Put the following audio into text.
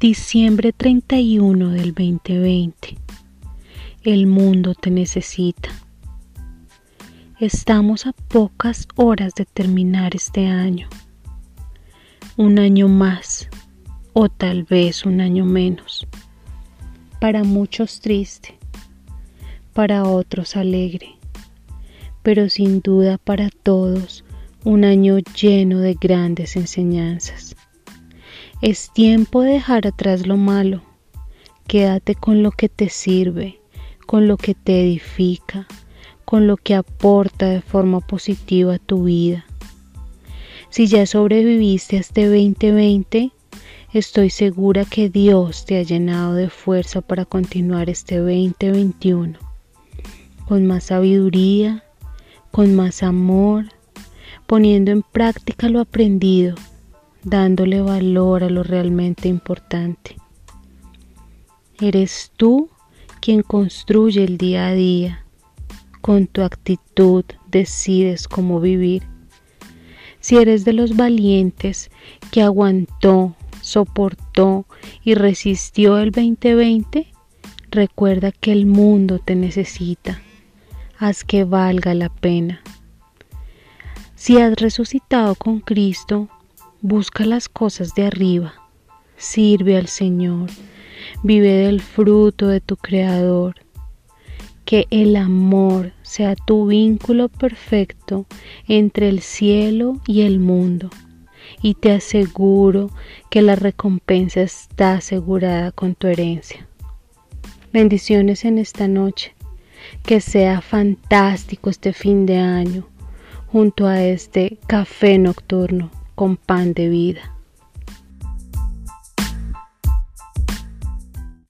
Diciembre 31 del 2020. El mundo te necesita. Estamos a pocas horas de terminar este año. Un año más o tal vez un año menos. Para muchos triste, para otros alegre, pero sin duda para todos un año lleno de grandes enseñanzas. Es tiempo de dejar atrás lo malo. Quédate con lo que te sirve, con lo que te edifica, con lo que aporta de forma positiva a tu vida. Si ya sobreviviste a este 2020, estoy segura que Dios te ha llenado de fuerza para continuar este 2021, con más sabiduría, con más amor, poniendo en práctica lo aprendido, dándole valor a lo realmente importante. Eres tú quien construye el día a día. Con tu actitud decides cómo vivir. Si eres de los valientes que aguantó, soportó y resistió el 2020, recuerda que el mundo te necesita. Haz que valga la pena. Si has resucitado con Cristo, busca las cosas de arriba, sirve al Señor, vive del fruto de tu Creador. Que el amor sea tu vínculo perfecto entre el cielo y el mundo. Y te aseguro que la recompensa está asegurada con tu herencia. Bendiciones en esta noche. Que sea fantástico este fin de año junto a este café nocturno con pan de vida.